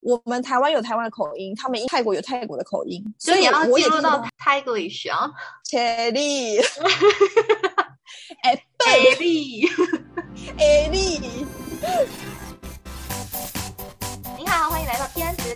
我们台湾有台湾的口音，他们泰国有泰国的口音，所以我也听进入到到 Taglish 啊，切力，哎贝利。哎力，你好，欢迎来到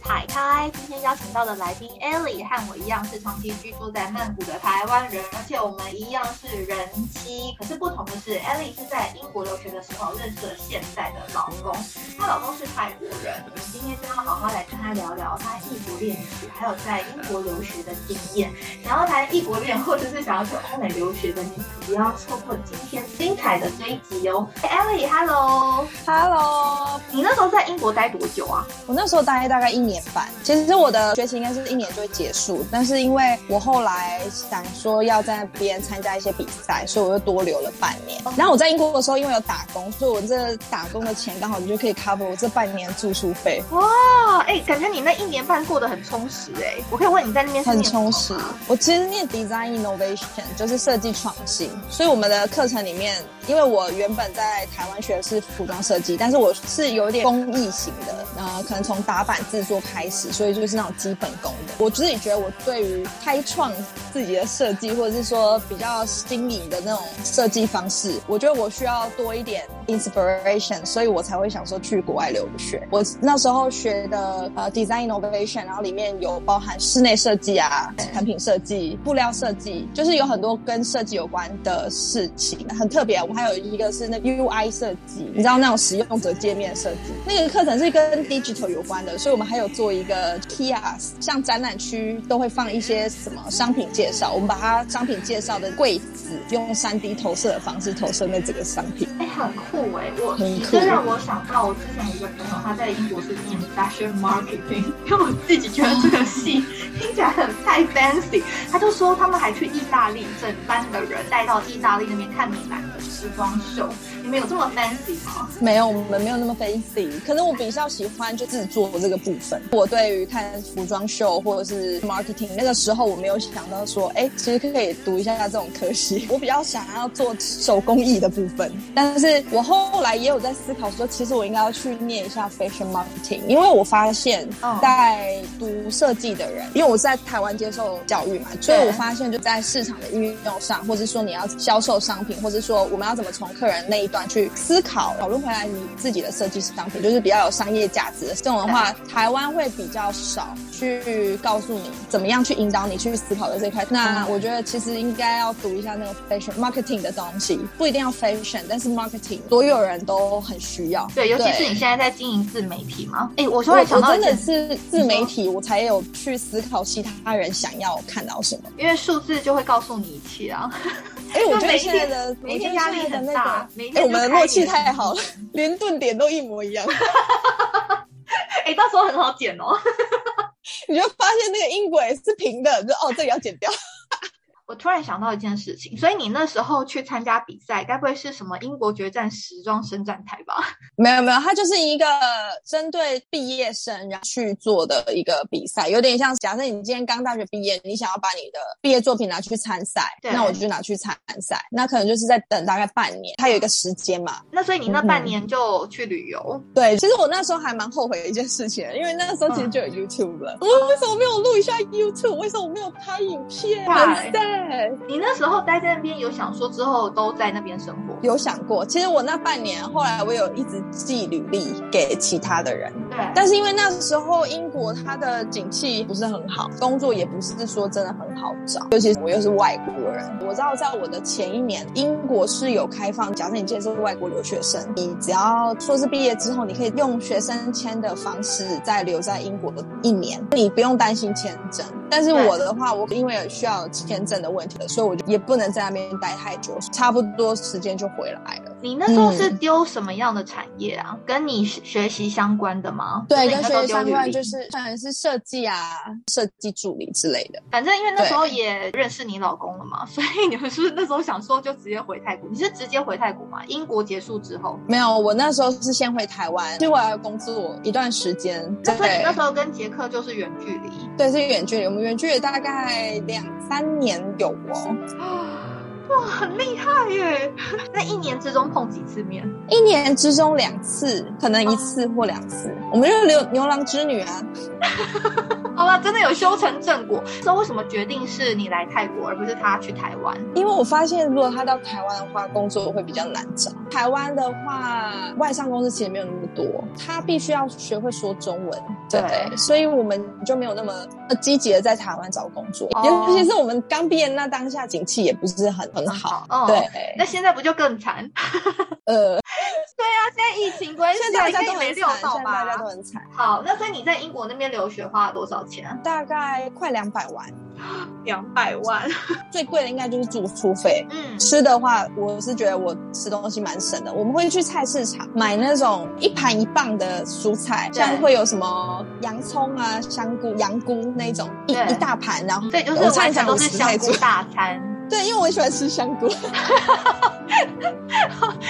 台开。今天邀请到的来宾 Ellie 和我一样是长期居住在曼谷的台湾人，而且我们一样是人妻。可是不同的是，Ellie 是在英国留学的时候认识了现在的老公，她老公是泰国人。我们今天就要好好来跟她聊聊她异国恋史，还有在英国留学的经验。想要谈异国恋，或者是想要去欧美留学的你，不要错过今天精彩的这一集哦。Ellie，Hello，Hello，你那时候在英国待多久啊？我那时候待大概一年半，其实我的学期应该是一年就会结束，但是因为我后来想说要在那边参加一些比赛，所以我又多留了半年。然后我在英国的时候，因为有打工，所以我这打工的钱刚好就可以 cover 我这半年住宿费，哇，哎、感觉你那一年半过得很充实哎、我可以问你在那边很充实。我其实念 design innovation 就是设计创新，所以我们的课程里面，因为我原本在台湾学的是服装设计，但是我是有点工艺型的，呃，可能从打版制作开始，所以就是那种基本功的。我自己觉得我对于开创自己的设计，或者是说比较新颖的那种设计方式，我觉得我需要多一点 inspiration，所以我才会想说去国外留学。我那时候学的呃 design innovation，然后里面有包含室内设计啊、产品设计、布料设计，就是有很多跟设计有关的事情，很特别。我们还有一个是那 UI 设计，你知道那种使用者界面设计，那个课程是跟 digital 有关的，所以我们还有做一个 kiosk，像展览区都会放一些什么商品介绍，我们把它商品介绍的柜子用 3D 投射的方式投射那整个商品。哎、很酷哎、我这让我想到我之前有一个朋友，他在英国是念 fashion marketing，因为我自己觉得这个系听起来很太 fancy，他就说他们还去意大利，整班的人带到意大利那边看米兰的时装秀，没有这么 fancy 吗？没有，我们没有那么 fancy。可能我比较喜欢就制作这个部分。我对于看服装秀或者是 marketing 那个时候，我没有想到说，哎，其实可以读一下这种科系。我比较想要做手工艺的部分，但是我后来也有在思考说，其实我应该要去念一下 fashion marketing，因为我发现在读设计的人，因为我是在台湾接受教育嘛，所以我发现就在市场的运用上，或者说你要销售商品，或者说我们要怎么从客人那一端去思考讨论回来你自己的设计师商品，就是比较有商业价值的这种的话，台湾会比较少去告诉你怎么样去引导你去思考的这块。那我觉得其实应该要读一下那个 fashion marketing 的东西，不一定要 fashion，但是 marketing 所有人都很需要。对，尤其是你现在在经营自媒体吗。哎、我突我然想到真的是自媒体，我才有去思考其他人想要看到什么。因为数字就会告诉你一切啊。哎、我觉得现在的每一天压力的那个，哎、我们的默契太好了，连顿点都一模一样。哎、到时候很好剪哦。你就发现那个音轨是平的，就哦，这里要剪掉。我突然想到一件事情，所以你那时候去参加比赛，该不会是什么英国决战时装伸展台吧？没有没有，它就是一个针对毕业生然后去做的一个比赛，有点像假设你今天刚大学毕业，你想要把你的毕业作品拿去参赛，对那我就拿去参赛，那可能就是在等大概半年，它有一个时间嘛。那所以你那半嗯年就去旅游，对，其实我那时候还蛮后悔的一件事情，因为那时候其实就有 YouTube 了，我为什么没有录一下 YouTube？为什么我没有拍影片？对对，你那时候待在那边，有想说之后都在那边生活？有想过，其实我那半年后来我有一直寄履历给其他的人，对，但是因为那时候英国它的景气不是很好，工作也不是说真的很好找，尤其是我又是外国人。我知道在我的前一年，英国是有开放，假设你今天是外国留学生，你只要硕士毕业之后，你可以用学生签的方式再留在英国的一年，你不用担心签证。但是我的话，我因为有需要签证的问题了，所以我就也不能在那边待太久，差不多时间就回来了。你那时候是嗯丢什么样的产业啊？跟你学习相关的吗？对，跟学习相关历就是可能是设计啊、设计助理之类的。反正因为那时候也认识你老公了嘛，所以你们是不是那时候想说就直接回泰国？你是直接回泰国吗？英国结束之后，没有，我那时候是先回台湾，其实我要工作一段时间。那所以你那时候跟杰克就是远距离。对，是远距离，我们远距离大概两三年有哦。哇，很厉害耶！那一年之中碰几次面？一年之中两次，可能一次或两次。我们就是牛牛郎织女啊。好吧，真的有修成正果。那为什么决定是你来泰国，而不是他去台湾？因为我发现，如果他到台湾的话，工作会比较难找。台湾的话，外商公司其实没有那么多，他必须要学会说中文。对，所以我们就没有那么积极的在台湾找工作。尤其是我们刚毕业那当下，景气也不是很很好。对，那现在不就更惨？呃。对啊，现在疫情关系，现在大家都没六到吧？大家都很惨。好，那所以你在英国那边留学花了多少钱？大概快两百万。两百万，最贵的应该就是住宿费。嗯，吃的话，我是觉得我吃东西蛮省的。我们会去菜市场买那种一盘一磅的蔬菜，像会有什么洋葱啊、香菇、羊菇那种一一大盘，然后对，就是晚上都是香菇大餐。对，因为我很喜欢吃香菇。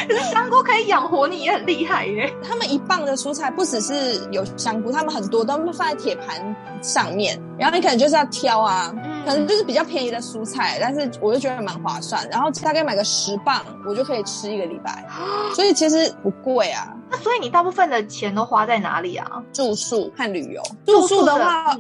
可是香菇可以养活你，也很厉害耶。他们一磅的蔬菜不只是有香菇，他们很多都放在铁盘上面，然后你可能就是要挑啊，可能就是比较便宜的蔬菜，但是我就觉得蛮划算。然后大概买个十磅，我就可以吃一个礼拜，所以其实不贵啊。那所以你大部分的钱都花在哪里啊？住宿和旅游。住宿的话。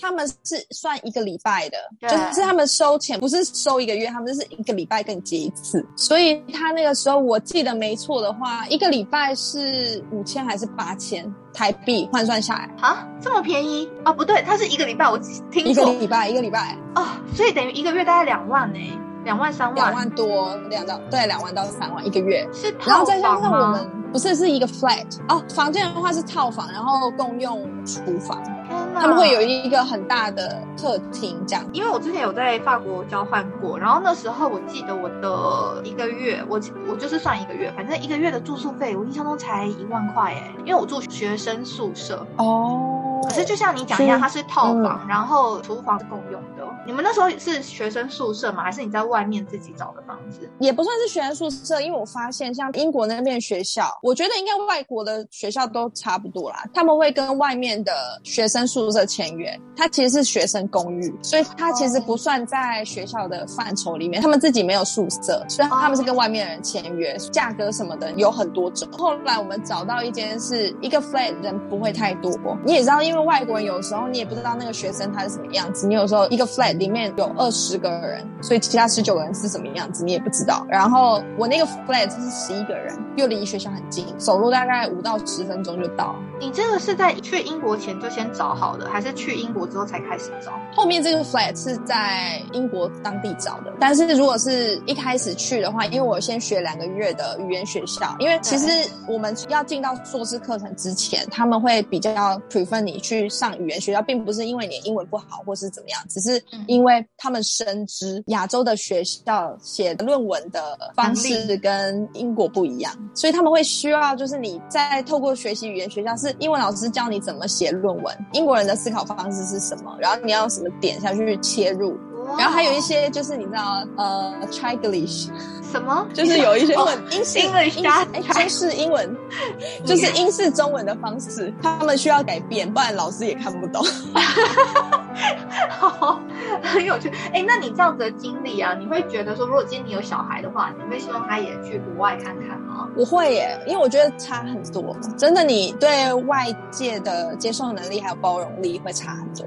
他们是算一个礼拜的，就是他们收钱不是收一个月，他们是一个礼拜跟你结一次。所以他那个时候我记得没错的话，一个礼拜是五千还是八千台币换算下来啊？这么便宜啊？不对，他是一个礼拜，我听一个礼拜一个礼拜哦，所以等于一个月大概两万呢，两万三万，两万多，两到对两万到三万一个月是，然后再加上我们不是是一个 flat 哦，房间的话是套房，然后共用厨房。他们会有一个很大的客厅，这样。因为我之前有在法国交换过，然后那时候我记得我的一个月，我我就是算一个月，反正一个月的住宿费，我印象中才一万块哎，因为我住学生宿舍哦。可是就像你讲一样，它是套房，然后厨房是共用的。你们那时候是学生宿舍吗？还是你在外面自己找的房子？也不算是学生宿舍，因为我发现像英国那边学校，我觉得应该外国的学校都差不多啦。他们会跟外面的学生宿舍签约，它其实是学生公寓，所以它其实不算在学校的范畴里面。他们自己没有宿舍，虽然他们是跟外面的人签约，价格什么的有很多种。后来我们找到一间是一个 flat，人不会太多。你也知道，因为外国人有时候你也不知道那个学生他是什么样子，你有时候一个 flat。里面有二十个人，所以其他十九个人是什么样子，你也不知道。然后我那个 flat 是十一个人，又离学校很近，走路大概五到十分钟就到。你这个是在去英国前就先找好的，还是去英国之后才开始找？后面这个 flat 是在英国当地找的，但是如果是一开始去的话，因为我先学两个月的语言学校，因为其实我们要进到硕士课程之前，他们会比较 prefer 你去上语言学校，并不是因为你英文不好或是怎么样，只是。因为他们深知亚洲的学校写论文的方式跟英国不一样，所以他们会需要就是你在透过学习语言学校是英文老师教你怎么写论文，英国人的思考方式是什么，然后你要什么点下去切入，然后还有一些就是你知道呃 t r i g l i s h 什么？就是有一些英英式英文加中式英文，就是英式中文的方式，他们需要改变，不然老师也看不懂。好，很有趣。哎，那你这样子的经历啊，你会觉得说，如果今天你有小孩的话，你会希望他也去国外看看吗？我会耶，因为我觉得差很多。真的，你对外界的接受能力还有包容力会差很多。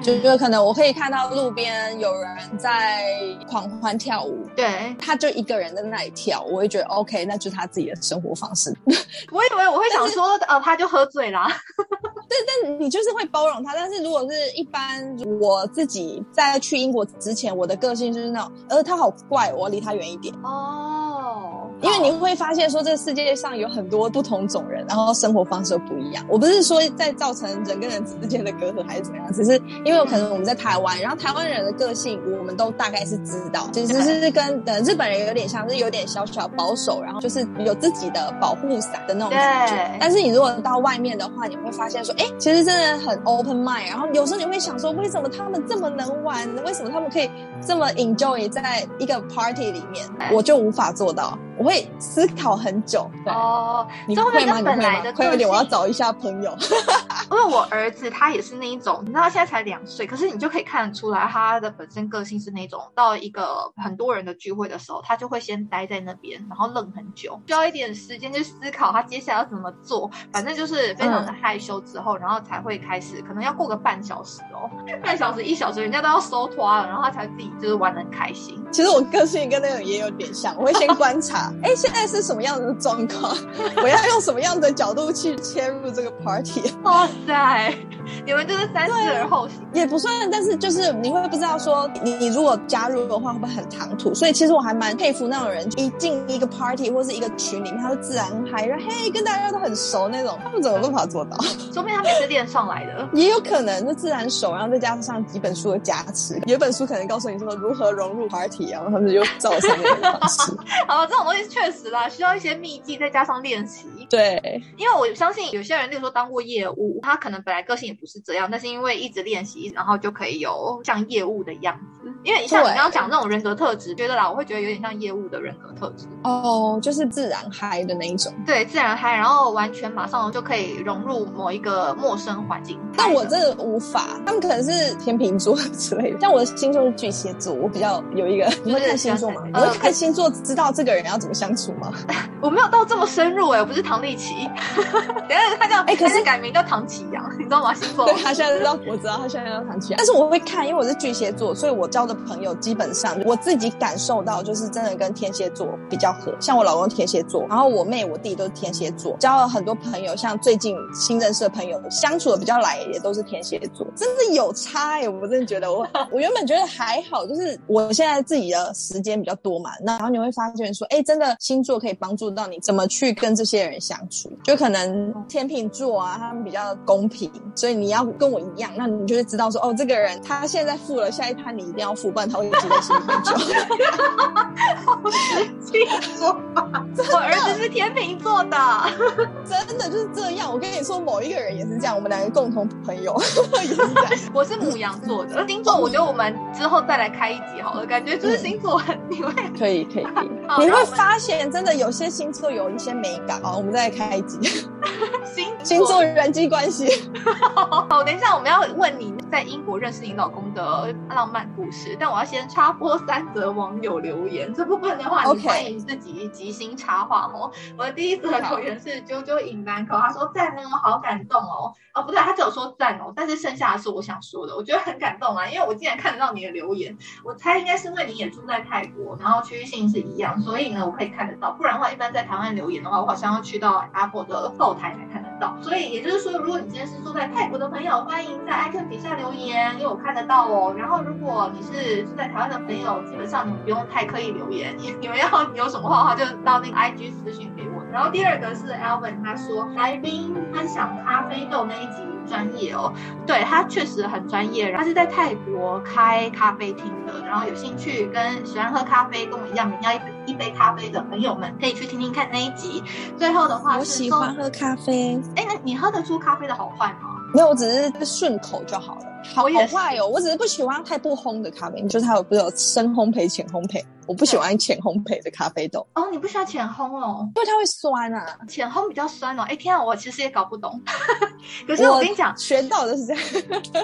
就觉得可能我可以看到路边有人在狂欢跳舞，对，他就一个人在那里跳，我会觉得 OK，那就是他自己的生活方式。我以为我会想说，呃，他就喝醉啦。对，但你就是会包容他。但是如果是一般我自己在去英国之前，我的个性就是那种，呃，他好怪，我离他远一点。哦。因为你会发现说，这个世界上有很多不同种人，然后生活方式都不一样。我不是说在造成人跟人之间的隔阂还是怎么样，只是因为可能我们在台湾，然后台湾人的个性我们都大概是知道，其实是跟呃日本人有点像，是有点小小保守，然后就是有自己的保护伞的那种感觉。但是你如果到外面的话，你会发现说，哎，其实真的很 open mind。然后有时候你会想说，为什么他们这么能玩？为什么他们可以这么 enjoy 在一个 party 里面？我就无法做到。我会思考很久。对，哦，你这会吗？你会跟本来的？吗快点，我要找一下朋友。因为我儿子他也是那一种，你知道他现在才两岁，可是你就可以看得出来他的本身个性是那种，到一个很多人的聚会的时候，他就会先待在那边，然后愣很久，需要一点时间去思考他接下来要怎么做。反正就是非常的害羞之后，然后才会开始，可能要过个半小时哦，半小时一小时，人家都要收拖了，然后他才自己就是玩的很开心。其实我个性跟那个也有点像，我会先观察，哎，现在是什么样的状况，我要用什么样的角度去切入这个 party。哇塞，你们就是三思而后行。也不算，但是就是你会不知道说你你如果加入的话会不会很唐突，所以其实我还蛮佩服那种人，一进一个 party 或是一个群里面，他就自然嗨，然后嘿跟大家都很熟那种，他们怎么办法做到？说明他们也是练上来的。也有可能就自然熟，然后再加上几本书的加持，有本书可能告诉你说如何融入 party，然后他们就照着上面的方式。好，这种东西确实啦，需要一些秘技，再加上练习。对，因为我相信有些人，例如说当过业务，他可能本来个性也不是这样，但是因为一直练习，然后就可以有像业务的样子。因为像你对刚刚讲那种人格特质，觉得啦，我会觉得有点像业务的人格特质。哦，就是自然嗨的那一种。对，自然嗨，然后完全马上就可以融入某一个陌生环境。但我真的无法，他们可能是天秤座 之类的。像我的星座是巨蟹座，我比较有一个，你会看星座吗？你呃会看星座知道这个人要怎么相处吗？我没有到这么深入哎、我不是唐立奇，等下他叫哎可是改名叫唐启阳，你知道吗？星座对他现在知道，我知道他现在叫唐启阳，但是我会看，因为我是巨蟹座，所以我交的朋友基本上我自己感受到，就是真的跟天蝎座比较合。像我老公天蝎座，然后我妹、我弟都是天蝎座，交了很多朋友，像最近新认识的朋友，相处的比较来也都是天蝎座，真的有差哎、我真的觉得我 我原本觉得还好，就是我现在自己的时间比较多嘛，那然后你会发现说，哎，真的星座可以帮助到你怎么去跟这些人相处，就可能天秤座啊，他们比较公平，所以你要跟我一样，那你就会知道说，哦，这个人他现在付了，下一摊你一定要付，不然他会记在心里很久。我儿子是天秤座的。真的就是这样。我跟你说，某一个人也是这样，我们两个共同朋友也是这样。我是母羊座的星座，我觉得我们之后再来开一集好了，感觉就是星座很你会可以可以可以，好你会发现真的有些星座有一些美感。啊，我们再来开一集星星座人际关系。好，等一下我们要问你在英国认识你老公的浪漫故事，但我要先插播三则网友留言。这部分的话，欢迎自己即兴插话哦。我的第一则留言是啾啾引兰口，他说赞哦，好感动哦。哦，不对，他只有说赞哦，但是剩下的是我想说的，我觉得很感动啊，因为我竟然看得到你的留言，我猜应该是因为你也住在泰国，然后区域性是一样，所以呢我可以看得到。不然的话，一般在台湾留言的话，我好像要去到 Apple 的后台才看得到。所以也就是说，如果你今天是住在泰国的朋友，欢迎在 icon 底下留言，因为我看得到哦。然后如果你是住在台湾的朋友，基本上你们不用太刻意留言，你你们要有什么话的话，就到那个 IG 私讯给我。然后第二个是 Alvin，他说来宾分享咖啡豆那一集专业哦，对他确实很专业，他是在泰国开咖啡厅的，然后有兴趣跟喜欢喝咖啡跟我一样，每要一杯一杯咖啡的朋友们，可以去听听看那一集。最后的话我喜欢喝咖啡，哎，那你喝得出咖啡的好坏吗？没有，我只是顺口就好了。好坏哦，我只是不喜欢太不烘的咖啡，就是它有不是有深烘焙、浅烘焙，我不喜欢浅烘焙的咖啡豆，哦，你不喜欢浅烘哦，因为它会酸啊。浅烘比较酸哦。哎，天啊，我其实也搞不懂。可是我跟你讲，学到的是这样。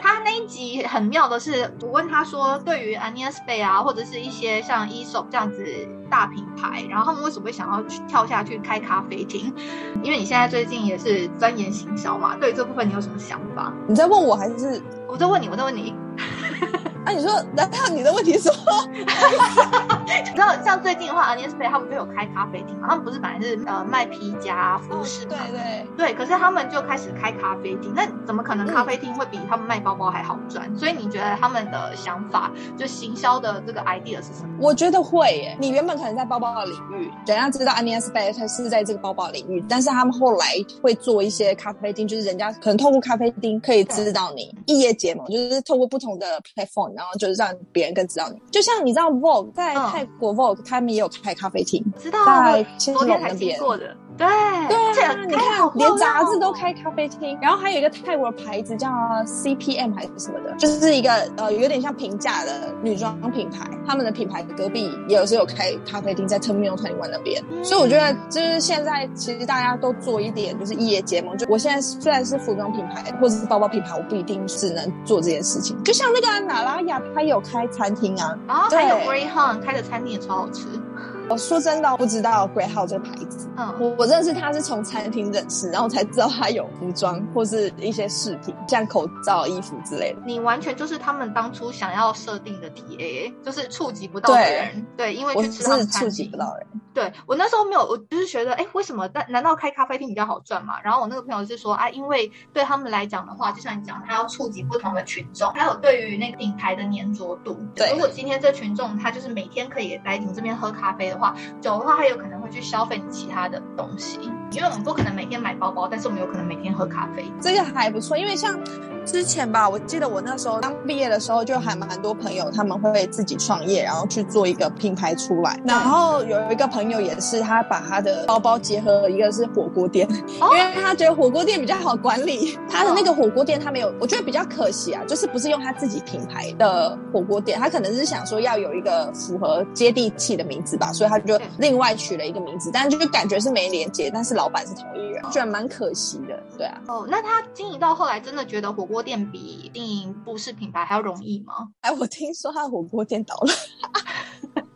他那一集很妙的是，我问他说，对于 Anias Bay 啊，或者是一些像 ESOP 这样子大品牌，然后他们为什么会想要去跳下去开咖啡厅？因为你现在最近也是钻研行销嘛，对于这部分你有什么想法？你在问我还是？我在问你，我在问你，啊，你说，难道你的问题是什么？你知道像最近的话，Ania Spay 他们就有开咖啡厅嘛，他们不是本来是呃卖皮夹、服饰嘛，对对，对，可是他们就开始开咖啡厅，那怎么可能咖啡厅会比他们卖包包还好赚？所以你觉得他们的想法，就行销的这个 idea 是什么？我觉得会耶。你原本可能在包包的领域，人家知道 Anias Bay 它是在这个包包领域，但是他们后来会做一些咖啡厅，就是人家可能透过咖啡厅可以知道你异业结盟，就是透过不同的 platform，然后就是让别人更知道你。就像你知道 Vogue 在嗯泰国 Vogue 他们也有开咖啡厅，知道啊，在我青龙那边。经过的。对对啊，你看连杂志都开。咖啡厅，然后还有一个泰国的牌子叫 CPM 还是什么的，就是一个呃有点像平价的女装品牌，他们的品牌隔壁也有时候有开咖啡厅，在 Terminal Twenty One 那边。所以我觉得就是现在其实大家都做一点就是异业结盟。就我现在虽然是服装品牌或者是包包品牌，我不一定只能做这件事情。就像那个娜拉雅，她有开餐厅啊，啊，还有 Greyhound 开的餐厅也超好吃。我说真的，不知道 Greyhound 这个牌子。嗯，我我认识他是从餐厅认识，然后才知道他有服装或是一些饰品，像口罩、衣服之类的。你完全就是他们当初想要设定的 TA，就是触及不到的人。对，因为去吃他们触及不到人。对我那时候没有，我就是觉得，哎，为什么？但难道开咖啡厅比较好赚吗？然后我那个朋友是说，啊，因为对他们来讲的话，就像你讲，他要触及不同的群众，还有对于那个品牌的粘着度。对，如果今天这群众他就是每天可以来你这边喝咖啡的话，酒的话他有可能会去消费你其他的东西，因为我们不可能每天买包包，但是我们有可能每天喝咖啡，这个还不错，因为像。之前吧，我记得我那时候刚毕业的时候，就还蛮多朋友他们会自己创业，然后去做一个品牌出来。然后有一个朋友也是，他把他的包包结合一个是火锅店，因为他觉得火锅店比较好管理。他的那个火锅店他没有，我觉得比较可惜啊，就是不是用他自己品牌的火锅店，他可能是想说要有一个符合接地气的名字吧，所以他就另外取了一个名字，但是就感觉是没连接，但是老板是同一人，觉得蛮可惜的。对啊。哦，那他经营到后来真的觉得火锅。店比经营布饰品牌还要容易吗？哎，我听说他火锅店倒了。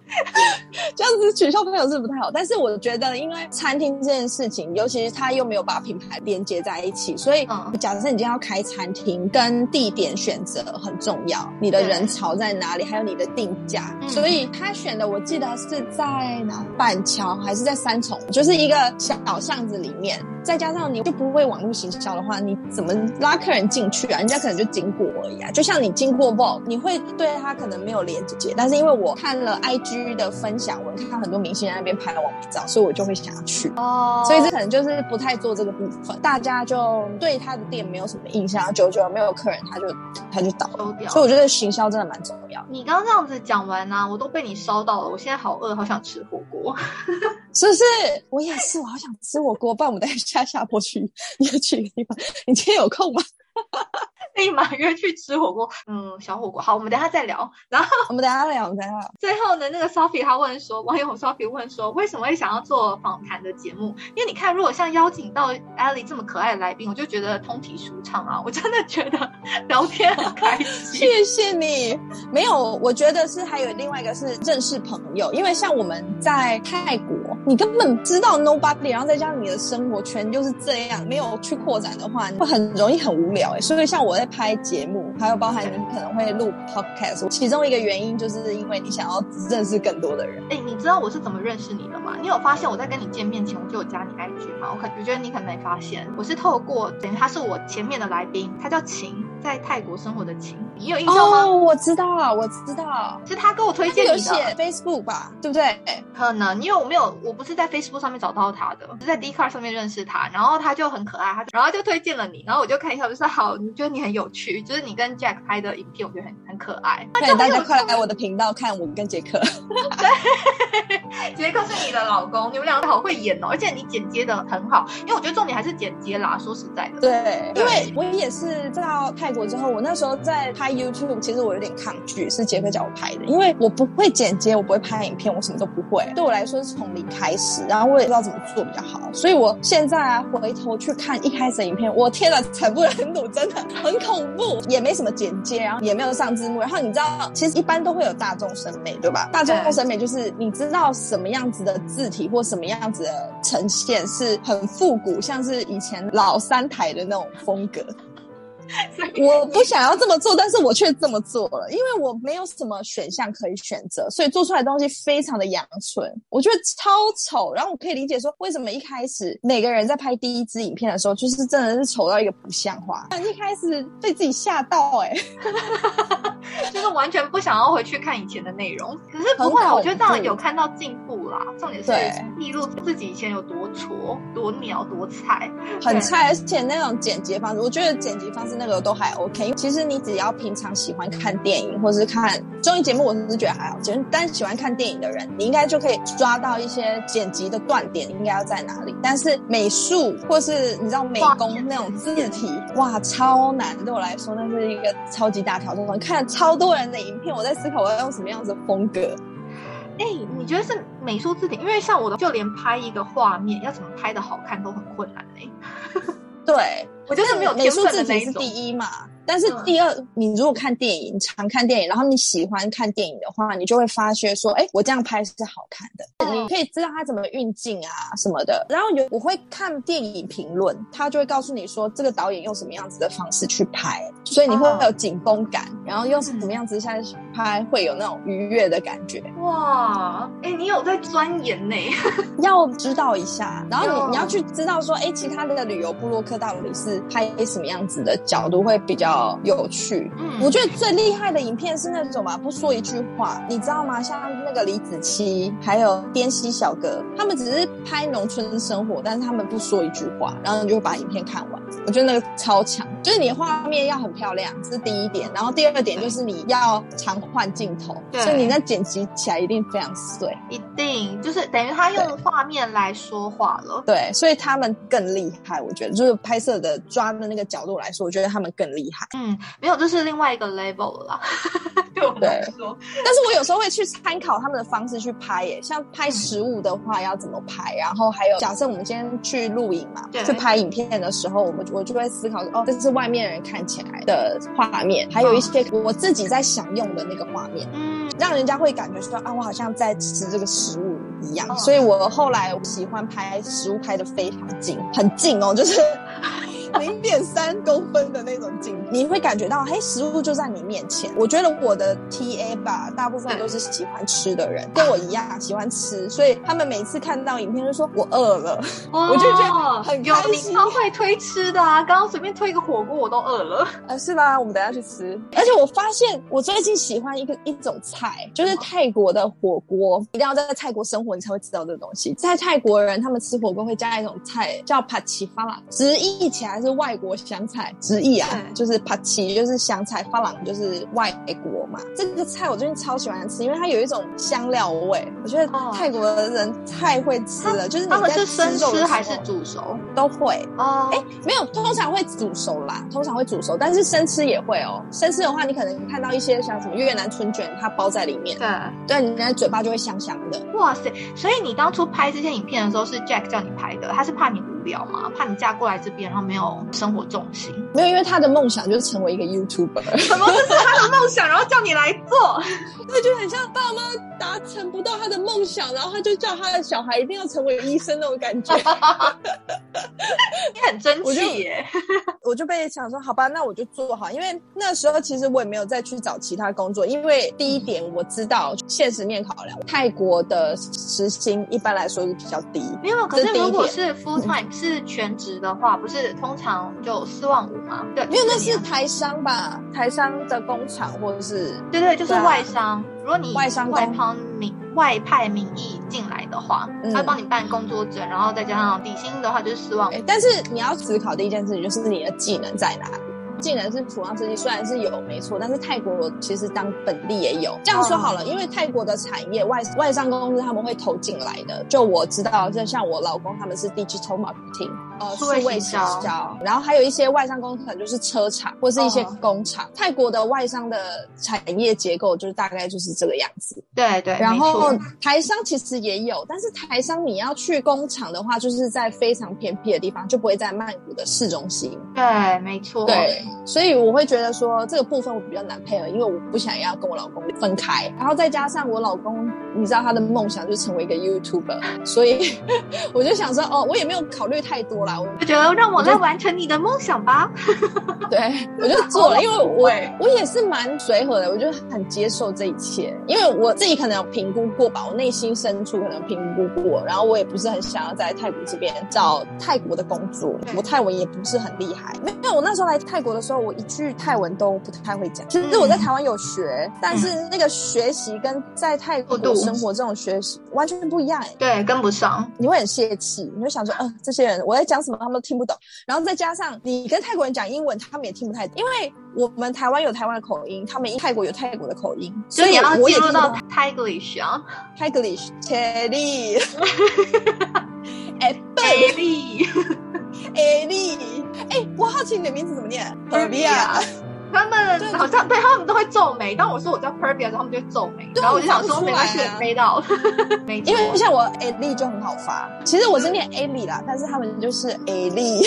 这样子取笑朋友是不太好，但是我觉得，因为餐厅这件事情，尤其是他又没有把品牌连接在一起，所以假设你今天要开餐厅，跟地点选择很重要，你的人潮在哪里，还有你的定价，所以他选的我记得是在哪板桥还是在三重，就是一个小巷子里面，再加上你就不会网络行销的话，你怎么拉客人进去啊？人家可能就经过而已啊，就像你经过 VOG，你会对他可能没有连接，但是因为我看了 IG。的分享，我看很多明星在那边拍网美照，所以我就会想要去。哦，所以这可能就是不太做这个部分，大家就对他的店没有什么印象，久久没有客人，他就他就倒了。所以我觉得行销真的蛮重要。你刚刚这样子讲完呢，我都被你烧到了，我现在好饿，好想吃火锅，是不是？我也是，我好想吃火锅。不然我们等下下坡去 你要去一个地方，你今天有空吗？立马约去吃火锅，嗯，小火锅。好，我们等下再聊。然后我们等下聊，我们等下聊。最后呢，那个 Sophie 他问说，网友 Sophie 问说，为什么会想要做访谈的节目？因为你看，如果像邀请到 allie 这么可爱的来宾，我就觉得通体舒畅啊，我真的觉得聊天很开心。谢谢你。没有，我觉得是还有另外一个是认识朋友，因为像我们在泰国，你根本知道 Nobody，然后再加上你的生活圈就是这样，没有去扩展的话，会很容易很无聊哎。所以像我在拍节目，还有包含你可能会录 podcast，其中一个原因就是因为你想要认识更多的人。哎，你知道我是怎么认识你的吗？你有发现我在跟你见面前我就有加你 IG 吗？我可我觉得你可能没发现，我是透过等于他是我前面的来宾，他叫晴，在泰国生活的情，你有印象吗？哦，我知道，我知道，是他给我推荐你的 Facebook 吧？对不对？可能因为我没有，我不是在 Facebook 上面找到他的，是在 d c a r 上面认识他，然后他就很可爱，他然后就推荐了你，然后我就看一下，我就说好，你觉得你很有趣，就是你跟 Jack 拍的影片，我觉得很很可爱。欢迎大家快来我的频道看我跟杰克。对，杰克是你的老公，你们两个好会演哦，而且你剪接的很好，因为我觉得重点还是剪接啦。说实在的，对，因为我也是到泰国之后，我那时候在拍 YouTube，其实我有点抗拒，是杰克叫我拍的，因为我不会剪接，我不会拍影片，我什么都不会，对我来说是从零开始，然后我也不知道怎么做比较好，所以我现在啊回头去看一开始的影片，我天呐，惨不忍睹，真的很恐怖，也没什么剪接，然后也没有上字幕，然后你知道，其实一般都会有大众审美，对吧？大众审美就是你知道什么样子的字体或什么样子的呈现是很复古，像是以前老三台的那种风格。我不想要这么做，但是我却这么做了，因为我没有什么选项可以选择，所以做出来的东西非常的阳春，我觉得超丑。然后我可以理解说，为什么一开始每个人在拍第一支影片的时候，就是真的是丑到一个不像话，一开始被自己吓到，哎，就是完全不想要回去看以前的内容。可是不会，我觉得这样有看到进步啦。重点是记录自己以前有多挫、多鸟、多菜，很菜，而且那种剪辑方式，我觉得剪辑方式。那个都还 OK。其实你只要平常喜欢看电影或是看综艺节目，我是觉得还好。其实但喜欢看电影的人，你应该就可以抓到一些剪辑的断点应该要在哪里。但是美术或是你知道美工那种字体，哇，超难。对我来说，那是一个超级大挑战。看超多人的影片，我在思考我要用什么样子的风格。哎，你觉得是美术字体？因为像我的，就连拍一个画面要怎么拍的好看都很困难哎。对，我就是没有美术字体是第一嘛。但是第二，你如果看电影，常看电影，然后你喜欢看电影的话，你就会发现说，哎，我这样拍是好看的。你可以知道它怎么运镜啊什么的。然后有我会看电影评论，他就会告诉你说，这个导演用什么样子的方式去拍，所以你会有紧绷感。然后用什么样子下去拍，会有那种愉悦的感觉。哇，哎，你有在钻研呢？要知道一下。然后你你要去知道说，哎，其他的旅游部落客到底是拍什么样子的角度会比较。有趣，嗯，我觉得最厉害的影片是那种嘛，不说一句话，你知道吗？像那个李子柒，还有滇西小哥，他们只是拍农村生活，但是他们不说一句话，然后你就把影片看完。我觉得那个超强，就是你画面要很漂亮，这是第一点。然后第二点就是你要常换镜头，所以你那剪辑起来一定非常碎，一定就是等于他用画面来说话了。对，所以他们更厉害，我觉得就是拍摄的抓的那个角度来说，我觉得他们更厉害。嗯，没有，这是另外一个 level 了。对我来说，但是我有时候会去参考他们的方式去拍，耶，像拍食物的话要怎么拍，然后还有假设我们今天去录影嘛，去拍影片的时候，我们我就会思考哦，这是外面人看起来的画面，还有一些我自己在享用的那个画面，嗯，让人家会感觉说啊，我好像在吃这个食物一样。所以我后来喜欢拍食物，拍的非常近，很近哦，就是。零点三公分的那种镜，你会感觉到，嘿，食物就在你面前。我觉得我的 T A 吧，大部分都是喜欢吃的人，跟我一样喜欢吃，所以他们每次看到影片就说我饿了，我就觉得很开心。超会推吃的啊，刚刚随便推一个火锅我都饿了。呃，是吧？我们等下去吃。而且我发现我最近喜欢一个一种菜，就是泰国的火锅，一定要在泰国生活你才会知道这个东西。在泰国人他们吃火锅会加一种菜叫帕奇发拉，直译起来。是外国香菜直译啊，就是帕奇，就是香菜，发廊就是外国嘛。这个菜我最近超喜欢吃，因为它有一种香料味。我觉得泰国的人太会吃了，就是他们是生吃还是煮熟都会哦。哎，没有，通常会煮熟啦，通常会煮熟，但是生吃也会哦。生吃的话，你可能看到一些像什么越南春卷，它包在里面，对，对，你的嘴巴就会香香的。哇塞！所以你当初拍这些影片的时候是 Jack 叫你拍的，他是怕你无聊吗？怕你嫁过来这边然后没有。生活重心没有，因为他的梦想就是成为一个 YouTuber。什么这是他的梦想？然后叫你来做，那就很像爸妈达成不到他的梦想，然后他就叫他的小孩一定要成为医生那种感觉。你很争气耶！我就被想说，好吧，那我就做好。因为那时候其实我也没有再去找其他工作，因为第一点我知道现实面考量，泰国的时薪一般来说是比较低。没有，可是如果是 full time 是全职的话，不是通常。就四万五吗？对，因为那是台商吧，台商的工厂或者是对对，就是外商。如果你外商外派名外派名义进来的话，他帮你办工作证，然后再加上底薪的话就是四万五。但是你要思考的一件事情就是你的技能在哪里。技能是服装设计，虽然是有没错，但是泰国其实当本地也有。这样说好了，因为泰国的产业外外商公司他们会投进来的。就我知道，就像我老公他们是 digital marketing，呃，数位营销。然后还有一些外商公司可能就是车厂或是一些工厂。泰国的外商的产业结构就是大概就是这个样子。对对，然后台商其实也有，但是台商你要去工厂的话，就是在非常偏僻的地方，就不会在曼谷的市中心。对，没错。对。所以我会觉得说这个部分我比较难配合，因为我不想要跟我老公分开，然后再加上我老公，你知道他的梦想就是成为一个 YouTuber，所以 我就想说，哦，我也没有考虑太多啦，我就觉得让我来完成你的梦想吧。对，我就做了，因为我 我也是蛮随和的，我就很接受这一切，因为我自己可能有评估过吧，我内心深处可能评估过，然后我也不是很想要在泰国这边找泰国的工作，我泰文也不是很厉害，没有，我那时候来泰国的时候。我一句泰文都不太会讲。其实我在台湾有学，但是那个学习跟在泰国生活这种学习完全不一样。对，跟不上，你会很泄气，你会想说，呃，这些人我在讲讲什么他们都听不懂。然后再加上你跟泰国人讲英文，他们也听不太懂，因为我们台湾有台湾的口音，他们泰国有泰国的口音，所以我也进入到听不懂 Taglish 啊 Taglish、Cherry、Apple、，Ellie。Ellie。哎，我好奇你的名字怎么念 b e r b i a 他们对好像对他们都会皱眉，当我说我叫 Pervia 的时候，他们就会皱眉。然后我就想说，没关系，飞到。没因为像我 A 丽就很好发，其实我是念 A 丽啦，但是他们就是 A 丽，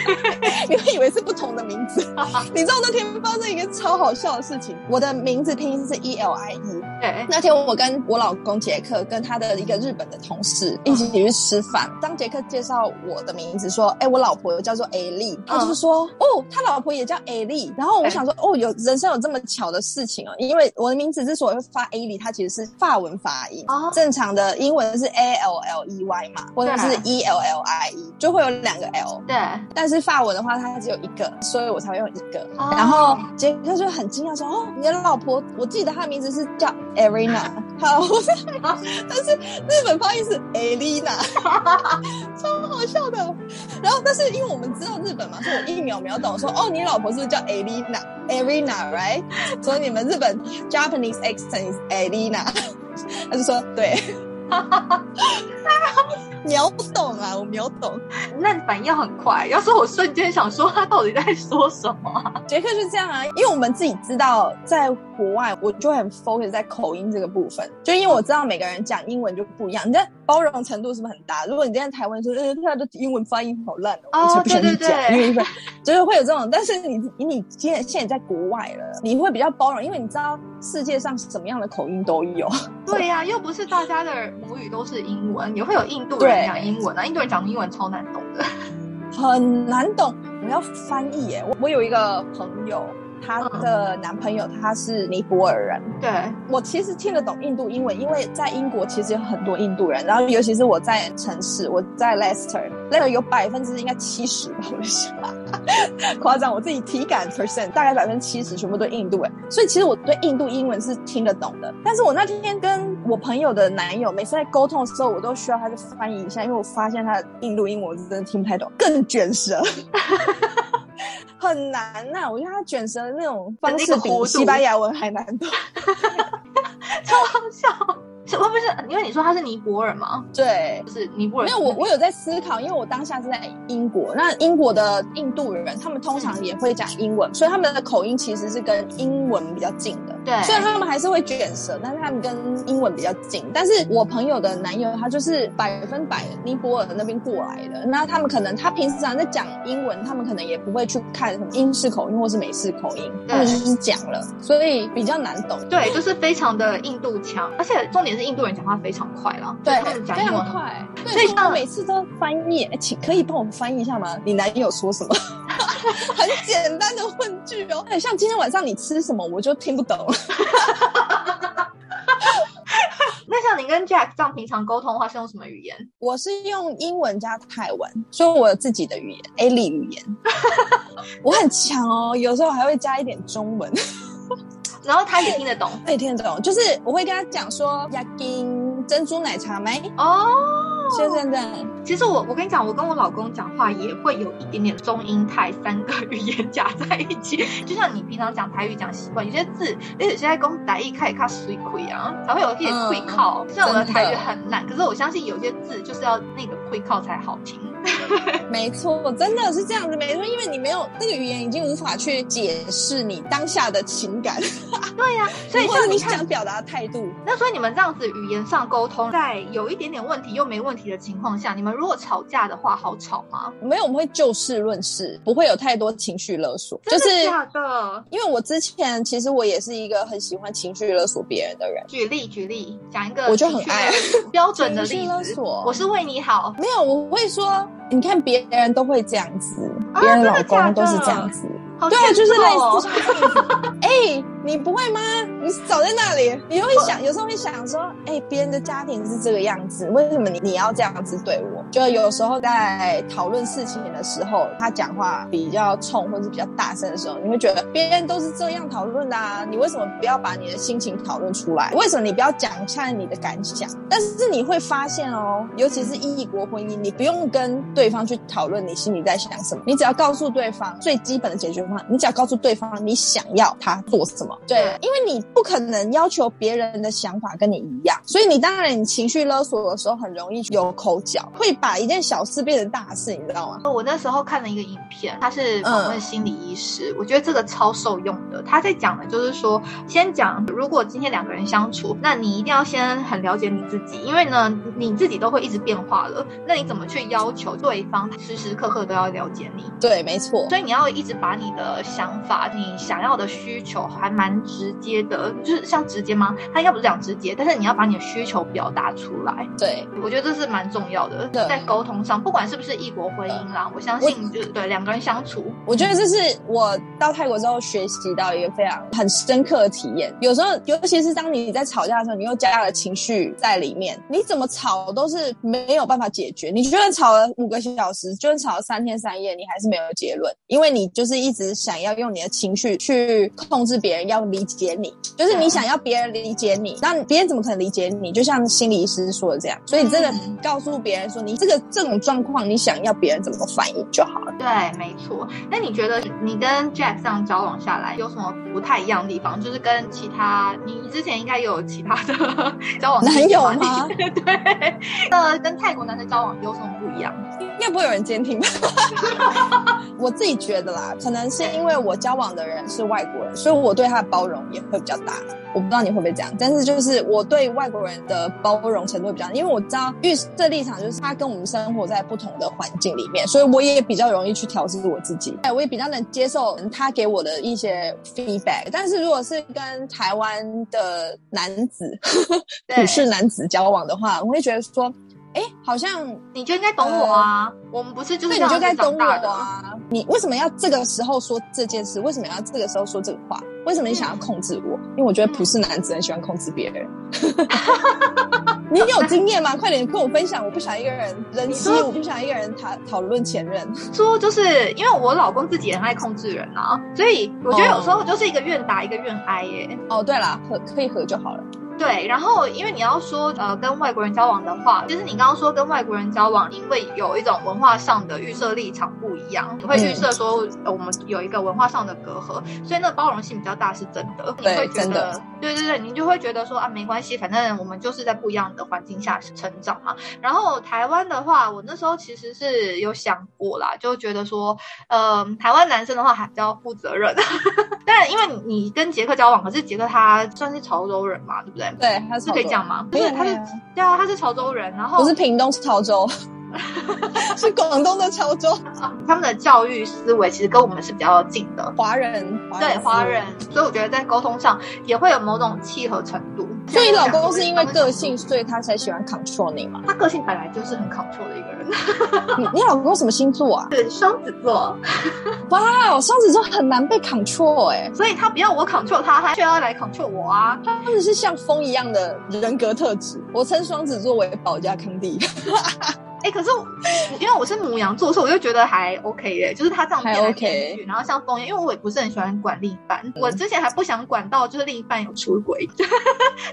你会以为是不同的名字。你知道那天发生一个超好笑的事情，我的名字拼音是 E L I E。对，那天我跟我老公杰克跟他的一个日本的同事一起去吃饭，当杰克介绍我的名字说：“哎、我老婆叫做 A 丽。”他就说：“哦，他老婆也叫 A 丽。”然后我想说：“哦，有人生有这么巧的事情哦，因为我的名字之所以会发 A 里，它其实是法文发音，哦正常的英文是 A L L E Y 嘛，或者是 E L L I E，就会有两个 L。对，但是法文的话，它只有一个，所以我才会用一个。哦然后杰克就很惊讶说：“哦，你的老婆，我记得她的名字是叫 Arena。”好，但是日本发音是 Elena，超好笑的。然后，但是因为我们知道日本嘛，所以我一秒秒懂说：“哦，你老婆是不是叫 Elena？Arena，right？” 所以你们日本 Japanese accent is Elena。他就说：“对。”秒懂啊，我秒懂。那反应要很快。要是我瞬间想说他到底在说什么啊，杰克是这样啊，因为我们自己知道，在国外我就很 focus 在口音这个部分，就因为我知道每个人讲英文就不一样，你的包容程度是不是很大？如果你在台湾说，呃，他的英文发音好烂哦，哦我才不想去讲，因为就是会有这种，但是你你你现在现在在国外了，你会比较包容，因为你知道世界上什么样的口音都有。对呀、又不是大家的母语都是英文，也会有印度人对讲英文啊，印度人讲英文超难懂的。很难懂，我要翻译耶。我我有一个朋友，她的男朋友他是尼泊尔人，对，我其实听得懂印度英文，因为在英国其实有很多印度人，然后尤其是我在城市，我在 Leicester，Leicester 有百分之应该七十吧，我想，夸张，我自己体感 percent 大概百分之七十全部都印度人，所以其实我对印度英文是听得懂的。但是我那天跟我朋友的男友每次在沟通的时候，我都需要他去翻译一下，因为我发现他的印度英文我是真的听不太懂，更卷舌。很难呐、我觉得他卷舌的那种方式比西班牙文还难懂。超好笑。是会不会是因为你说他是尼泊尔吗？对，就是尼泊尔没有我，我有在思考，因为我当下是在英国，那英国的印度人他们通常也会讲英文，所以他们的口音其实是跟英文比较近的。对，虽然他们还是会卷舌，但是他们跟英文比较近。但是我朋友的男友他就是百分百尼泊尔那边过来的，那他们可能他平时常在讲英文，他们可能也不会去看什么英式口音或是美式口音，他们就是讲了，所以比较难懂。对，就是非常的印度腔，而且重点是印度人讲话非常快啦，对，他们讲非常快。所以像每次都翻译，哎，请可以帮我翻译一下吗？你男友说什么？很简单的问句哦。很，像今天晚上你吃什么，我就听不懂了。那像你跟 Jack 这样平常沟通的话，是用什么语言？我是用英文加泰文，所以我有自己的语言 A 里语言。我很强哦，有时候还会加一点中文，然后他也听得懂他也听得懂。就是我会跟他讲说雅金珍珠奶茶没？哦。先生的，其实我我跟你讲，我跟我老公讲话也会有一点点中英泰三个语言夹在一起，就像你平常讲台语讲习惯，有些字，而且现在讲台语开始看水亏啊，才会有一点嗯会靠。虽然我的台语很烂，可是我相信有些字就是要那个会靠才好听。没错，真的是这样子，没错，因为你没有那个语言，已经无法去解释你当下的情感，对呀、所以像你想表达的态度。那所以你们这样子语言上沟通，在有一点点问题又没问题的情况下，你们如果吵架的话，好吵吗？没有，我们会就事论事，不会有太多情绪勒索。就是假的？因为我之前其实我也是一个很喜欢情绪勒索别人的人。举例举例，讲一个我就很爱标准的例子。勒索我是为你好，没有，我会说，你看别人都会这样子，啊别人老公都是这样子。好对，啊就是类似像这样子。哎、你不会吗？你早在那里，你会想，有时候会想说，哎、别人的家庭是这个样子，为什么你你要这样子对我？就有时候在讨论事情的时候，他讲话比较冲或者是比较大声的时候，你会觉得别人都是这样讨论的啊，你为什么不要把你的心情讨论出来？为什么你不要讲一下你的感想？但是你会发现哦，尤其是异国婚姻，你不用跟对方去讨论你心里在想什么，你只要告诉对方最基本的解决方案，你只要告诉对方你想要他做什么。对，因为你不可能要求别人的想法跟你一样，所以你当然你情绪勒索的时候很容易有口角，会把一件小事变成大事，你知道吗？我那时候看了一个影片，他是访问心理医师，我觉得这个超受用的。他在讲的就是说，先讲如果今天两个人相处，那你一定要先很了解你自己，因为呢你自己都会一直变化了，那你怎么去要求对方时时刻刻都要了解你？对，没错。所以你要一直把你的想法、你想要的需求，还蛮直接的，就是像直接吗？他应该不是讲直接，但是你要把你的需求表达出来。对，我觉得这是蛮重要的，在沟通上，不管是不是异国婚姻啦，我相信就是对两个人相处，我觉得这是我到泰国之后学习到一个非常很深刻的体验。有时候，尤其是当你在吵架的时候，你又加了情绪在里面，你怎么吵都是没有办法解决。你就算吵了五个小时，就算吵了三天三夜，你还是没有结论，因为你就是一直想要用你的情绪去控制别人，要理解你，就是你想要别人理解你，那别人怎么可能理解你？就像心理医师说的这样，所以你真的告诉别人说，你这个这种状况，你想要别人怎么反应就好了。对，没错。那你觉得你跟 Jack 这样交往下来，有什么不太一样的地方？就是跟其他，你之前应该有其他的 交往男友吗？对，那跟泰国男生交往有什么不一样？应该不会有人监听吧？我自己觉得啦，可能是因为我交往的人是外国人，所以我对他的包容也会比较大。我不知道你会不会这样，但是就是我对外国人的包容程度比较，因为我知道预设立场就是他跟我们生活在不同的环境里面，所以我也比较容易去调试我自己。哎，我也比较能接受他给我的一些 feedback。但是如果是跟台湾的男子，普世男子交往的话，我会觉得说。哎，好像你就应该懂我啊！我们不是就是你就该懂我啊！你为什么要这个时候说这件事？为什么要这个时候说这个话？为什么你想要控制我？因为我觉得普世男子很喜欢控制别人。你有经验吗？快点跟我分享！我不想一个人人妻，我不想一个人讨讨论前任。说就是因为我老公自己很爱控制人啊，所以我觉得有时候就是一个愿打一个愿挨耶。哦，对了，和可以和就好了。对，然后因为你要说呃跟外国人交往的话，其实你刚刚说跟外国人交往，因为有一种文化上的预设立场不一样，你会预设说我们有一个文化上的隔阂，所以那包容性比较大是真的。你会觉得，对对对，你就会觉得说啊没关系，反正我们就是在不一样的环境下成长嘛。然后台湾的话，我那时候其实是有想过啦，就觉得说，呃，台湾男生的话还比较负责任，但因为你跟杰克交往，可是杰克他算是潮州人嘛，对不对？对，他是可以讲吗？不是，他是对啊，他是潮州人，然后不是屏东，是潮州，是广东的潮州。他们的教育思维其实跟我们是比较近的，华人对华人，所以我觉得在沟通上也会有某种契合程度。所以老公是因为个性，所以他才喜欢 control 你嘛？他个性本来就是很 control 的一个人。你 你老公什么星座啊？是双子座。哇，双子座很难被 control 哎，所以他不要我 control 他，他却要来 control 我啊。他们是像风一样的人格特质。我称双子座为保家坑弟。哎，可是因为我是母羊座，所以我就觉得还 OK 耶，就是他这样还 OK，然后像风一样，因为我也不是很喜欢管另一半，我之前还不想管到就是另一半有出轨，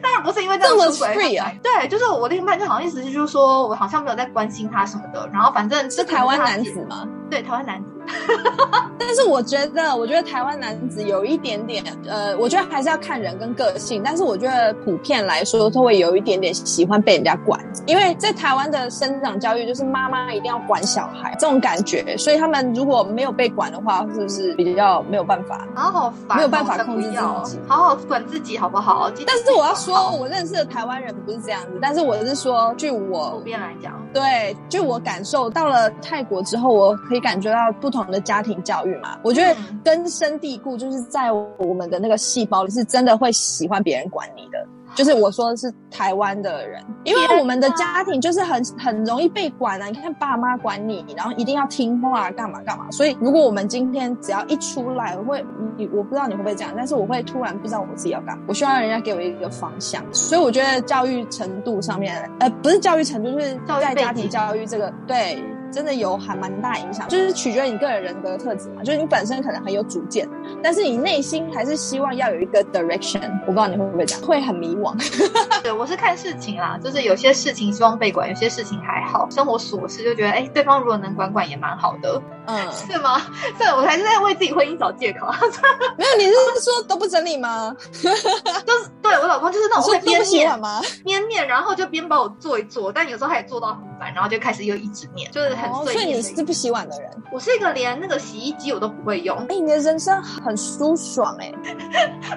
当然不是因为这样出轨啊，对，就是我另一半就好像意思就是说我好像没有在关心他什么的，然后反正是台湾男子吗？对，台湾男子。但是我觉得，我觉得台湾男子有一点点，呃，我觉得还是要看人跟个性。但是我觉得普遍来说，都会有一点点喜欢被人家管，因为在台湾的生长教育就是妈妈一定要管小孩这种感觉，所以他们如果没有被管的话，是不是比较没有办法？好好烦，没有办法控制自己，好好管自己好不好？但是我要说，我认识的台湾人不是这样子。但是我是说，据我普遍来讲，对，据我感受到了泰国之后，我可以感觉到不。同的家庭教育嘛，我觉得根深蒂固，就是在我们的那个细胞里，是真的会喜欢别人管你的。就是我说的是台湾的人，因为我们的家庭就是很很容易被管啊。你看爸妈管你，然后一定要听话，干嘛干嘛。所以如果我们今天只要一出来，我会你我不知道你会不会这样，但是我会突然不知道我自己要干嘛。我需要人家给我一个方向。所以我觉得教育程度上面，呃，不是教育程度，就是在家庭教育这个对。真的有还蛮大影响，就是取决于你个人人格特质嘛。就是你本身可能很有主见，但是你内心还是希望要有一个 direction。我不知道你会不会这样，会很迷惘。对，我是看事情啦，就是有些事情希望被管，有些事情还好。生活琐事就觉得，哎，对方如果能管管也蛮好的。嗯，是吗？对，我还是在为自己婚姻找借口。没有，你是说都不整理吗？就是对我老公就是那种会边念吗？边念，然后就边帮我做一做，但有时候他也做到很烦，然后就开始又一直念，就是很碎。所以你是不洗碗的人，我是一个连那个洗衣机我都不会用。哎，你的人生很舒爽哎！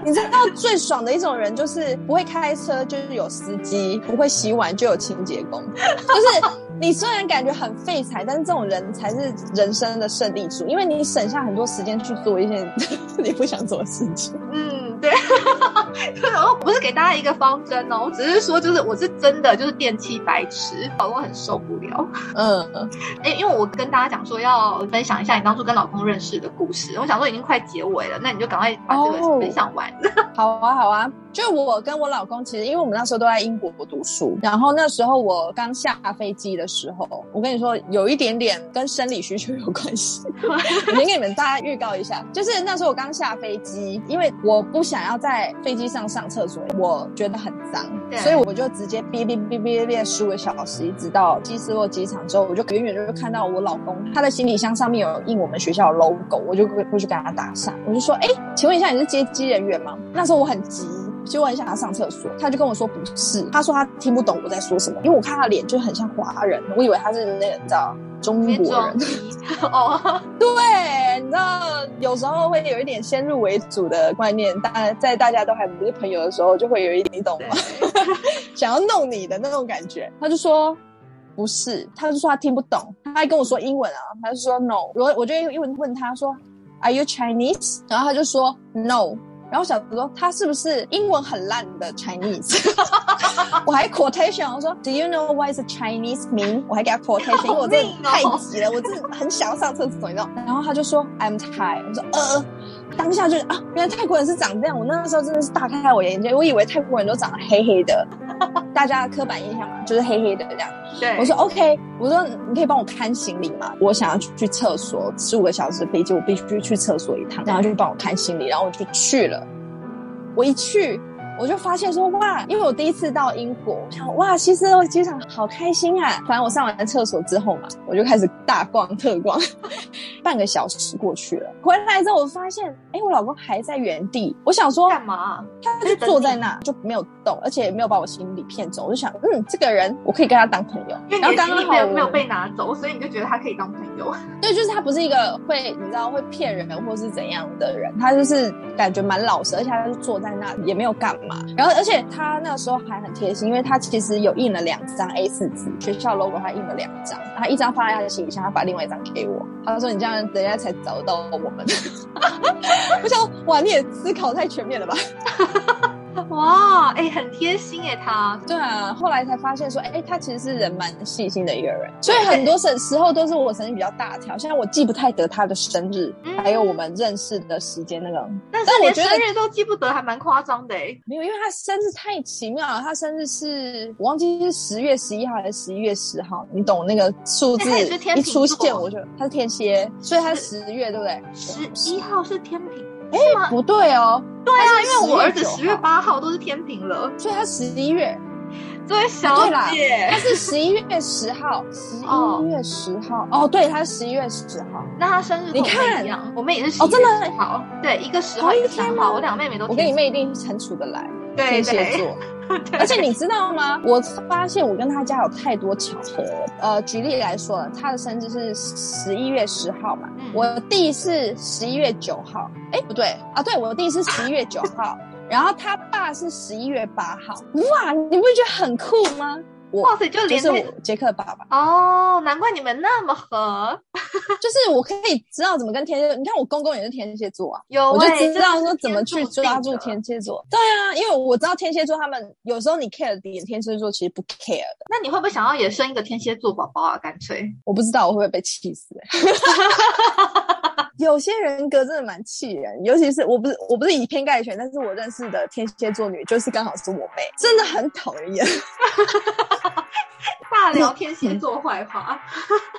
你知道最爽的一种人就是不会开车，就是有司机；不会洗碗就有清洁工。就是你虽然感觉很废柴，但是这种人才是人生的胜利组，因为你省下很多时间去做一些 你不想做的事情。嗯，对。然后不是给大家一个方针哦，我只是说就是我是真的就是电器白痴，老公很受不了。嗯。哎，因为我跟大家讲说要分享一下你当初跟老公认识的故事，我想说已经快结尾了，那你就赶快把这个分享完。好啊，好啊。就我跟我老公，其实因为我们那时候都在英国读书，然后那时候我刚下飞机的时候，我跟你说有一点点跟生理需求有关系。我先给你们大家预告一下，就是那时候我刚下飞机，因为我不想要在飞机上上厕所，我觉得很脏，所以我就直接憋憋憋憋憋十五个小时，一直到基斯洛机场之后，我就远远就看到我老公他的行李箱上面有印我们学校的 logo，我就过去跟他搭讪，我就说：“哎，请问一下你是接机人员吗？”那时候我很急。就问一下他上厕所，他就跟我说不是，他说他听不懂我在说什么，因为我看他脸就很像华人，我以为他是那个你知道中国人 哦，对，你知道有时候会有一点先入为主的观念，大在大家都还不是朋友的时候，就会有一点你懂吗？想要弄你的那种感觉，他就说不是，他就说他听不懂，他还跟我说英文啊，他就说 no，我我就用英文问他说 Are you Chinese？然后他就说 no。然后小子说他是不是英文很烂的 Chinese？我还 quotation，我说 Do you know what is Chinese mean？我还给他 quotation，因为我真的太急了，我真的很想要上厕所，你知道？然后他就说 I'm tired，。我说呃，当下就啊，原来泰国人是长这样。我那个时候真的是大开我眼界，我以为泰国人都长得黑黑的，大家的刻板印象嘛，就是黑黑的这样。对，我说 OK，我说你可以帮我看行李吗？我想要去厕所，十五个小时飞机，我必须去厕所一趟，然后就帮我看行李，然后我就去了。我一去。我就发现说哇，因为我第一次到英国，我想哇，其实我机场好开心啊。反正我上完厕所之后嘛，我就开始大逛特逛，半个小时过去了。回来之后，我发现哎，我老公还在原地。我想说干嘛？他就坐在那就没有动，而且也没有把我行李骗走。我就想，嗯，这个人我可以跟他当朋友。然后刚刚好没有被拿走，所以你就觉得他可以当朋友。对，就是他不是一个会你知道会骗人或是怎样的人，他就是感觉蛮老实，而且他就坐在那也没有干嘛。然后而且。他那个时候还很贴心，因为他其实有印了两张 A 四纸，学校 logo 他印了两张，他一张放在他的行李箱，他把另外一张给我。他说：“你这样人家才找得到我们。”我想，哇，你也思考太全面了吧？哇，哎，很贴心哎，他。对啊，后来才发现说，哎，他其实是人蛮细心的一个人，所以很多时时候都是我神经比较大条，像我记不太得他的生日，还有我们认识的时间那个。但是我觉得生日都记不得，还蛮夸张的哎。没有，因为他生日太奇妙了，他生日是我忘记是十月十一号还是十一月十号，你懂那个数字一出现我就他是天蝎，所以他十月对不对？十一号是天平。哎，不对哦，对啊，因为我儿子十月八号都是天平了，所以他十一月。对，小姐，他是十一月十号，十一月十号。哦，对，他是十一月十号。那他生日你看一样，我妹也是。哦，真的好。对，一个十号，一个三号，我两妹妹都。我跟你妹一定很处得来，天蝎座。而且你知道吗？我发现我跟他家有太多巧合。呃，举例来说，他的生日是十一月十号嘛，我弟是十一月九号。哎，不对啊，对我弟是十一月九号，然后他爸是十一月八号。哇，你不觉得很酷吗？我哇塞，就连就是我杰克爸爸，哦，难怪你们那么合。就是我可以知道怎么跟天蝎座。你看我公公也是天蝎座啊，有我就欸知道说怎么去抓住天蝎座。对啊，因为我知道天蝎座他们有时候你 care 的点，天蝎座其实不 care 的。那你会不会想要也生一个天蝎座宝宝啊？干脆我不知道我会不会被气死、欸。有些人格真的蛮气人，尤其是我不是我不是以偏概全，但是我认识的天蝎座女就是刚好是我妹，真的很讨人厌。大聊 天蝎座坏话。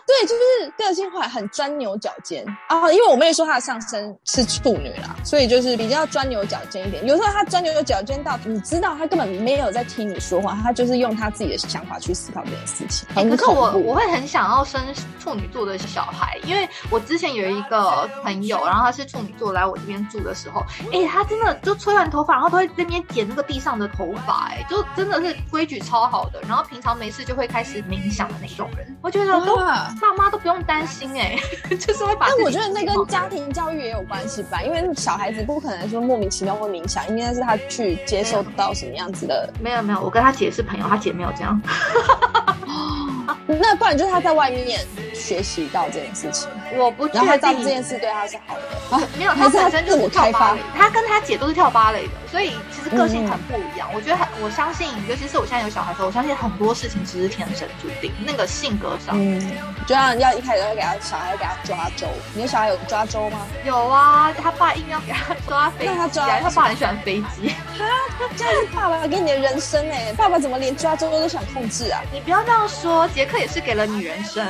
对，就是个性化，很钻牛角尖啊。因为我妹说她的上身是处女啦，所以就是比较钻牛角尖一点。有时候她钻牛角尖到你知道她根本没有在听你说话，她就是用她自己的想法去思考这件事情，欸可是我。我会很想要生处女座的小孩，因为我之前有一个朋友，然后他是处女座来我这边住的时候，哎、他真的就吹完头发，然后都会在那边剪那个地上的头发，哎，就真的是规矩超好的。然后平常没事就会开始冥想的那种人，我觉得都哇爸妈都不用担心哎、就是会把但我觉得那跟家庭教育也有关系吧，因为小孩子不可能说莫名其妙会冥想，应该是他去接受到什么样子的。没有没有，我跟他姐是朋友，他姐没有这样。那不然就是他在外面学习到这件事情，我不确然后他知道定这件事对他是好的。啊，没有，他他本身就是跳芭蕾，他跟他姐都是跳芭蕾的，所以其实个性嗯很不一样。我觉得很，我相信，尤其是我现在有小孩的时候，我相信很多事情只是天生注定，那个性格上。嗯，就像要一开始要给他小孩给他抓周，你的小孩有抓周吗？有啊，他爸硬要给他抓飞机那他抓啊，他爸很喜欢飞机。这样是爸爸给你的人生哎、爸爸怎么连抓周都想控制啊？你不要这样说，杰克也是给了女人生，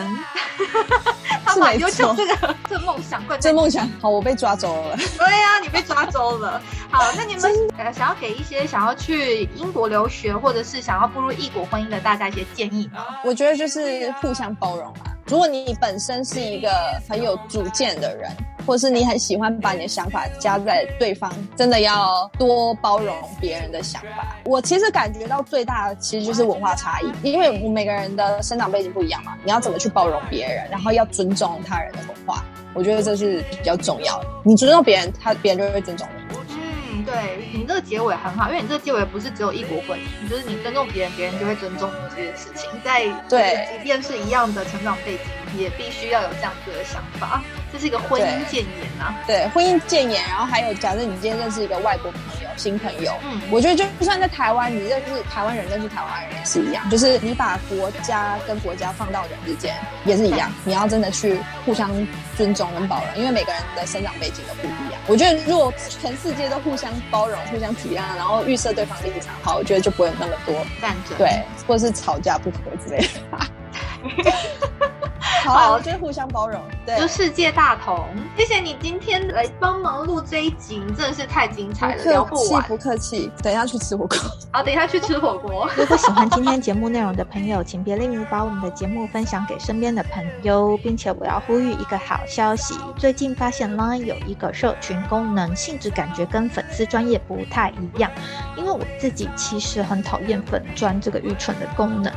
他是没把优秀错这个这梦想这梦想好，我被抓走了。对呀、你被抓走了。好，那你们呃想要给一些想要去英国留学，或者是想要步入异国婚姻的大家一些建议吗？我觉得就是互相包容吧。如果你本身是一个很有主见的人，或是你很喜欢把你的想法加在对方，真的要多包容别人的想法。我其实感觉到最大的其实就是文化差异，因为我每个人的生长背景不一样嘛，你要怎么去包容别人，然后要尊重他人的文化，我觉得这是比较重要的。你尊重别人，他别人就会尊重你。嗯，对你这个结尾很好，因为你这个结尾不是只有一国婚姻，就是你尊重别人，别人就会尊重你这件事情。在对即便是一样的成长背景，也必须要有这样子的想法。这是一个婚姻对谏言啊、对，婚姻谏言，然后还有，假设你今天认识一个外国朋友、新朋友，嗯，我觉得就算在台湾，你认识台湾人，认识台湾人也是一样，就是你把国家跟国家放到人之间也是一样，你要真的去互相尊重跟包容，因为每个人的生长背景都不一样。我觉得如果全世界都互相包容、互相体谅，然后预设对方立场好，我觉得就不会有那么多战争。对，或者是吵架不和之类的。好啊，我觉得互相包容，对就，世界大同，谢谢你今天来帮忙录这一集，真的是太精彩了，聊不完。不客气不客气，等一下去吃火锅。好，等一下去吃火锅。如果喜欢今天节目内容的朋友，请别吝于把我们的节目分享给身边的朋友，并且我要呼吁一个好消息：最近发现 Line 有一个社群功能，性质感觉跟粉丝专业不太一样。因为我自己其实很讨厌粉专这个愚蠢的功能。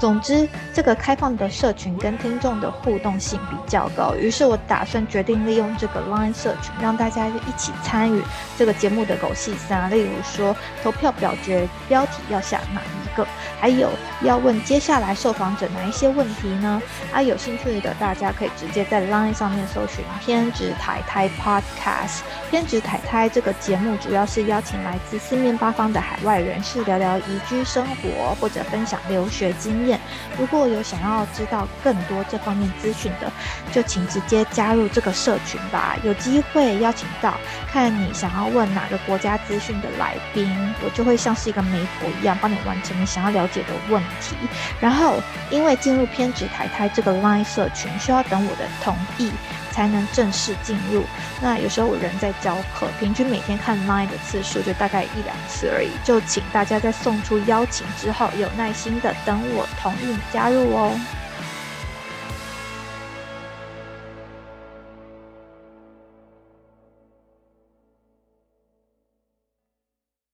总之，这个开放的社群跟听众的互动性比较高，于是我打算决定利用这个 Line 社群，让大家一起参与这个节目的狗戏三，例如说投票表决标题要下哪一个，还有要问接下来受访者哪一些问题呢？啊，有兴趣的大家可以直接在 Line 上面搜寻“偏执台胎 Podcast”。偏执台胎这个节目主要是邀请来自四面八方的海外人士聊聊移居生活，或者分享留学经验。如果有想要要知道更多这方面资讯的，就请直接加入这个社群吧。有机会邀请到看你想要问哪个国家资讯的来宾，我就会像是一个媒婆一样，帮你完成你想要了解的问题。然后，因为进入偏执台胎这个 Line 社群，需要等我的同意才能正式进入。那有时候我人在教课，平均每天看 Line 的次数就大概一两次而已。就请大家在送出邀请之后，有耐心的等我同意加入哦。